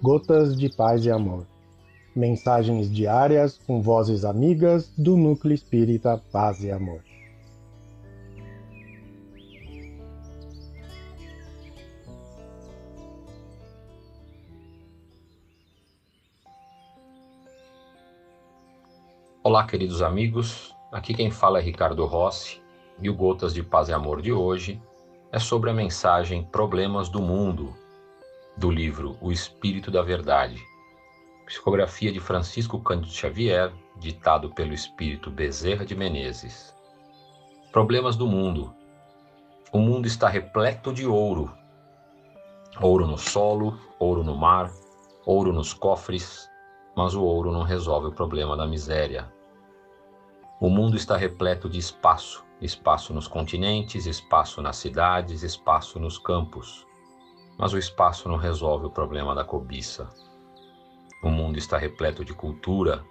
Gotas de Paz e Amor. Mensagens diárias com vozes amigas do Núcleo Espírita Paz e Amor. Olá, queridos amigos. Aqui quem fala é Ricardo Rossi e o Gotas de Paz e Amor de hoje é sobre a mensagem Problemas do Mundo, do livro O Espírito da Verdade, psicografia de Francisco Cândido Xavier, ditado pelo Espírito Bezerra de Menezes. Problemas do mundo. O mundo está repleto de ouro. Ouro no solo, ouro no mar, ouro nos cofres, mas o ouro não resolve o problema da miséria. O mundo está repleto de espaço, espaço nos continentes, espaço nas cidades, espaço nos campos. Mas o espaço não resolve o problema da cobiça. O mundo está repleto de cultura,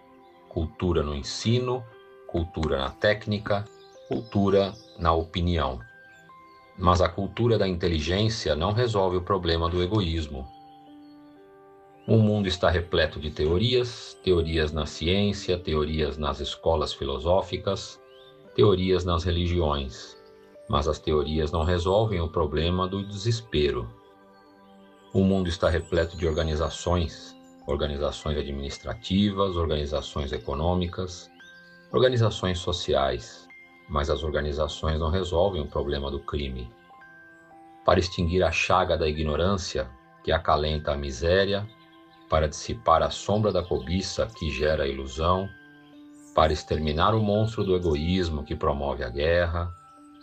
cultura no ensino, cultura na técnica, cultura na opinião. Mas a cultura da inteligência não resolve o problema do egoísmo. O mundo está repleto de teorias, teorias na ciência, teorias nas escolas filosóficas, teorias nas religiões, mas as teorias não resolvem o problema do desespero. O mundo está repleto de organizações, organizações administrativas, organizações econômicas, organizações sociais, mas as organizações não resolvem o problema do crime. Para extinguir a chaga da ignorância, que acalenta a miséria, para dissipar a sombra da cobiça que gera a ilusão, para exterminar o monstro do egoísmo que promove a guerra,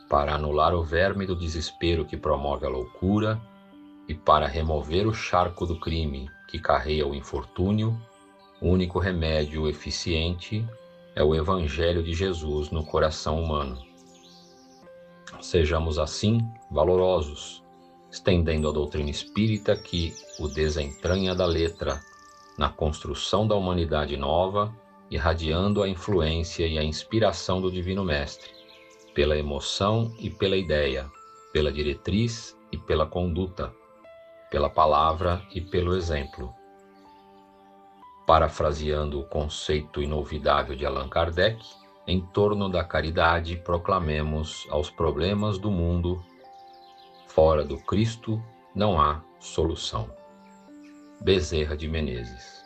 para anular o verme do desespero que promove a loucura e para remover o charco do crime que carreia o infortúnio, o único remédio eficiente é o Evangelho de Jesus no coração humano. Sejamos assim valorosos, estendendo a doutrina espírita que o desentranha da letra na construção da humanidade nova irradiando a influência e a inspiração do Divino Mestre, pela emoção e pela ideia, pela diretriz e pela conduta, pela palavra e pelo exemplo. Parafraseando o conceito inolvidável de Allan Kardec, em torno da caridade proclamemos aos problemas do mundo: fora do Cristo não há solução. Bezerra de Menezes.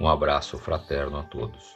Um abraço fraterno a todos.